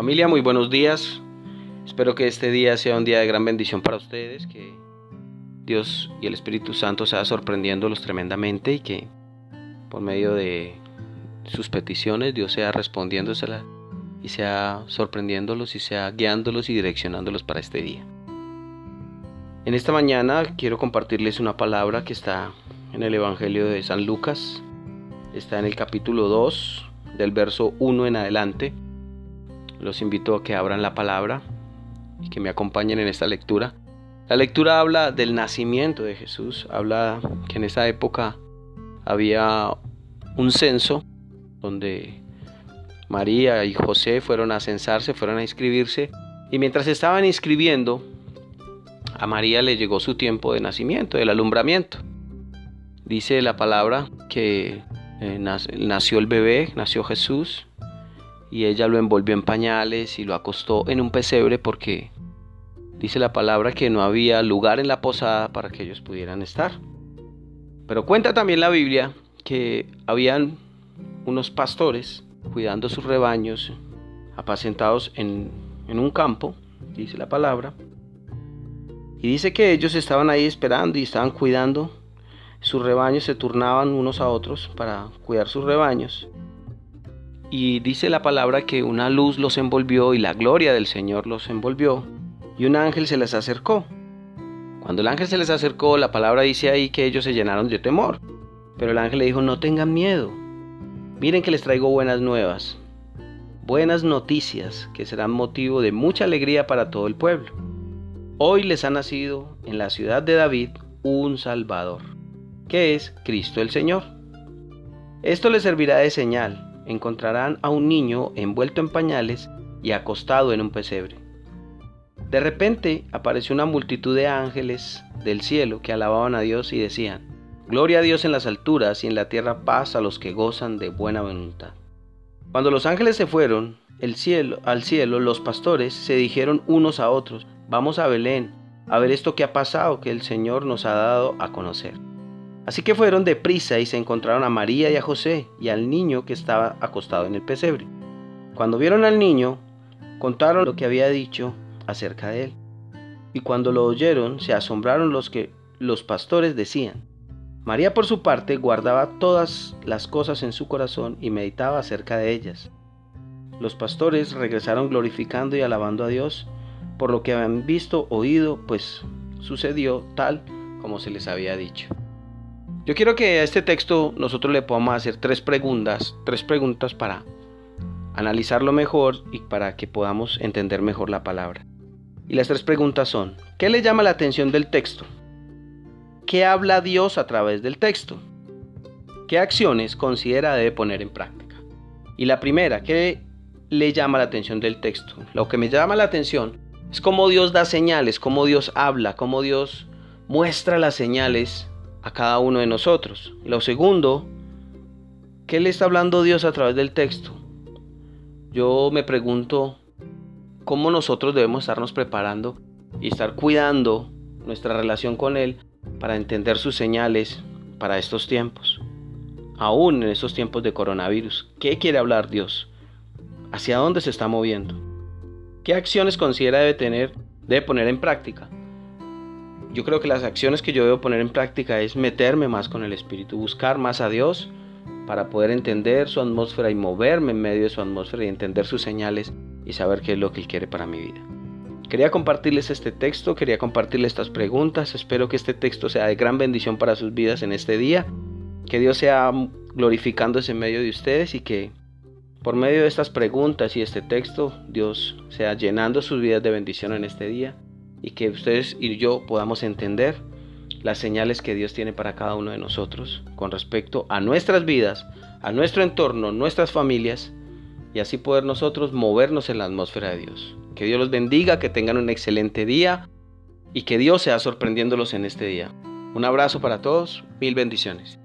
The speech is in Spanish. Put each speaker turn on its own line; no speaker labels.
Familia, muy buenos días. Espero que este día sea un día de gran bendición para ustedes, que Dios y el Espíritu Santo sea sorprendiéndolos tremendamente y que por medio de sus peticiones Dios sea respondiéndoselas y sea sorprendiéndolos y sea guiándolos y direccionándolos para este día. En esta mañana quiero compartirles una palabra que está en el Evangelio de San Lucas, está en el capítulo 2, del verso 1 en adelante. Los invito a que abran la palabra y que me acompañen en esta lectura. La lectura habla del nacimiento de Jesús, habla que en esa época había un censo donde María y José fueron a censarse, fueron a inscribirse, y mientras estaban inscribiendo, a María le llegó su tiempo de nacimiento, del alumbramiento. Dice la palabra que eh, nació el bebé, nació Jesús, y ella lo envolvió en pañales y lo acostó en un pesebre porque dice la palabra que no había lugar en la posada para que ellos pudieran estar. Pero cuenta también la Biblia que habían unos pastores cuidando sus rebaños, apacentados en, en un campo, dice la palabra, y dice que ellos estaban ahí esperando y estaban cuidando sus rebaños, se turnaban unos a otros para cuidar sus rebaños. Y dice la palabra que una luz los envolvió y la gloria del Señor los envolvió y un ángel se les acercó. Cuando el ángel se les acercó, la palabra dice ahí que ellos se llenaron de temor. Pero el ángel le dijo, no tengan miedo. Miren que les traigo buenas nuevas, buenas noticias que serán motivo de mucha alegría para todo el pueblo. Hoy les ha nacido en la ciudad de David un Salvador, que es Cristo el Señor. Esto les servirá de señal encontrarán a un niño envuelto en pañales y acostado en un pesebre. De repente apareció una multitud de ángeles del cielo que alababan a Dios y decían, Gloria a Dios en las alturas y en la tierra paz a los que gozan de buena voluntad. Cuando los ángeles se fueron el cielo, al cielo, los pastores se dijeron unos a otros, vamos a Belén, a ver esto que ha pasado que el Señor nos ha dado a conocer. Así que fueron deprisa y se encontraron a María y a José y al niño que estaba acostado en el pesebre. Cuando vieron al niño, contaron lo que había dicho acerca de él. Y cuando lo oyeron, se asombraron los que los pastores decían. María por su parte guardaba todas las cosas en su corazón y meditaba acerca de ellas. Los pastores regresaron glorificando y alabando a Dios por lo que habían visto, oído, pues sucedió tal como se les había dicho. Yo quiero que a este texto nosotros le podamos hacer tres preguntas, tres preguntas para analizarlo mejor y para que podamos entender mejor la palabra. Y las tres preguntas son, ¿qué le llama la atención del texto? ¿Qué habla Dios a través del texto? ¿Qué acciones considera debe poner en práctica? Y la primera, ¿qué le llama la atención del texto? Lo que me llama la atención es cómo Dios da señales, cómo Dios habla, cómo Dios muestra las señales a cada uno de nosotros. Lo segundo, ¿qué le está hablando Dios a través del texto? Yo me pregunto cómo nosotros debemos estarnos preparando y estar cuidando nuestra relación con Él para entender sus señales para estos tiempos. Aún en estos tiempos de coronavirus, ¿qué quiere hablar Dios? ¿Hacia dónde se está moviendo? ¿Qué acciones considera debe tener, debe poner en práctica? Yo creo que las acciones que yo debo poner en práctica es meterme más con el Espíritu, buscar más a Dios para poder entender su atmósfera y moverme en medio de su atmósfera y entender sus señales y saber qué es lo que Él quiere para mi vida. Quería compartirles este texto, quería compartirles estas preguntas, espero que este texto sea de gran bendición para sus vidas en este día, que Dios sea glorificándose en medio de ustedes y que por medio de estas preguntas y este texto Dios sea llenando sus vidas de bendición en este día y que ustedes y yo podamos entender las señales que Dios tiene para cada uno de nosotros con respecto a nuestras vidas, a nuestro entorno, nuestras familias y así poder nosotros movernos en la atmósfera de Dios. Que Dios los bendiga, que tengan un excelente día y que Dios sea sorprendiéndolos en este día. Un abrazo para todos, mil bendiciones.